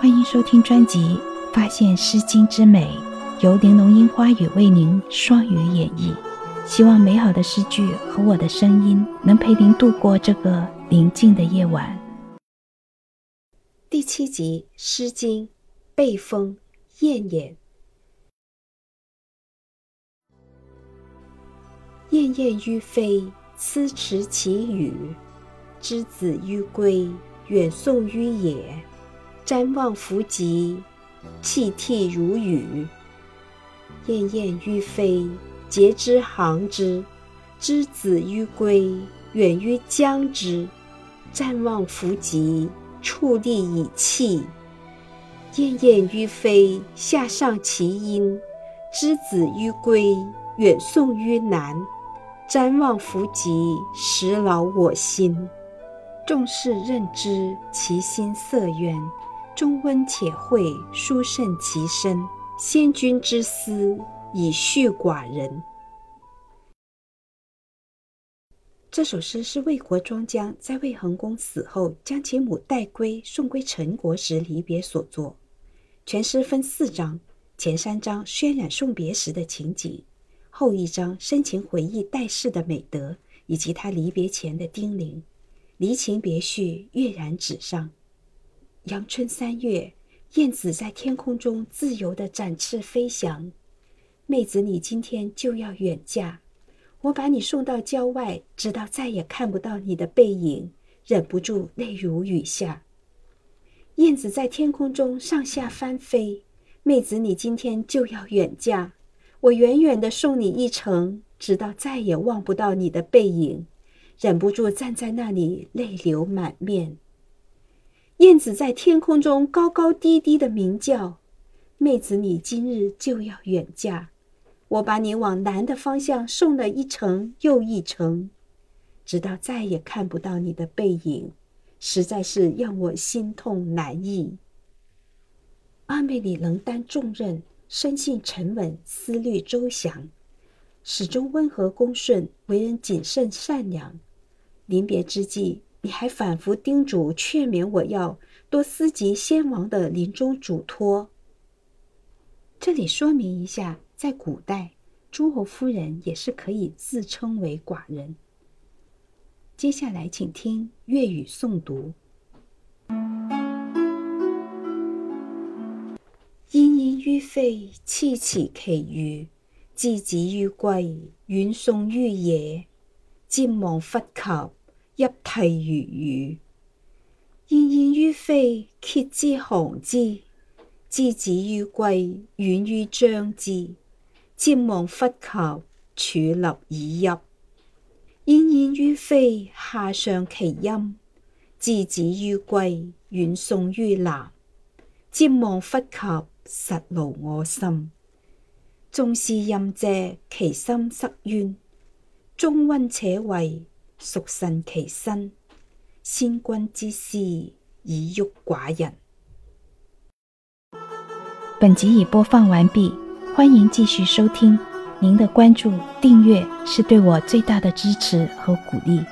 欢迎收听专辑《发现诗经之美》，由玲珑樱花雨为您双语演绎。希望美好的诗句和我的声音能陪您度过这个宁静的夜晚。第七集《诗经·背风·燕燕》。燕燕于飞，思驰其羽。之子于归，远送于野。瞻望弗及，泣涕如雨。燕燕于飞，节之行之。之子于归，远于将之。瞻望弗及，矗立以泣。燕燕于飞，下上其音。之子于归，远送于南。瞻望弗及，实劳我心。众士任之，其心色渊。中温且惠，殊胜其身。先君之思，以恤寡人。这首诗是魏国庄姜在魏桓公死后，将其母带归送归陈国时离别所作。全诗分四章，前三章渲染送别时的情景。后一章深情回忆戴氏的美德，以及他离别前的叮咛，离情别绪跃然纸上。阳春三月，燕子在天空中自由地展翅飞翔。妹子，你今天就要远嫁，我把你送到郊外，直到再也看不到你的背影，忍不住泪如雨下。燕子在天空中上下翻飞，妹子，你今天就要远嫁。我远远的送你一程，直到再也望不到你的背影，忍不住站在那里，泪流满面。燕子在天空中高高低低的鸣叫：“妹子，你今日就要远嫁，我把你往南的方向送了一程又一程，直到再也看不到你的背影，实在是让我心痛难抑。”阿妹里能担重任。生性沉稳，思虑周详，始终温和恭顺，为人谨慎善良。临别之际，你还反复叮嘱劝勉我要多思及先王的临终嘱托。这里说明一下，在古代，诸侯夫人也是可以自称为寡人。接下来，请听粤语诵读。于飞，泣其其羽；之子于归，远送于野。瞻望弗及，泣涕如雨。燕燕于飞，楫之行之；之子于归，远于将之。瞻望弗及，矗立以泣。燕燕于飞，下上其音；之子于归，远送于南。瞻望弗及。实劳我心，纵是任借其心塞冤，中温且惠，属慎其身？先君之思，以郁寡人。本集已播放完毕，欢迎继续收听。您的关注、订阅是对我最大的支持和鼓励。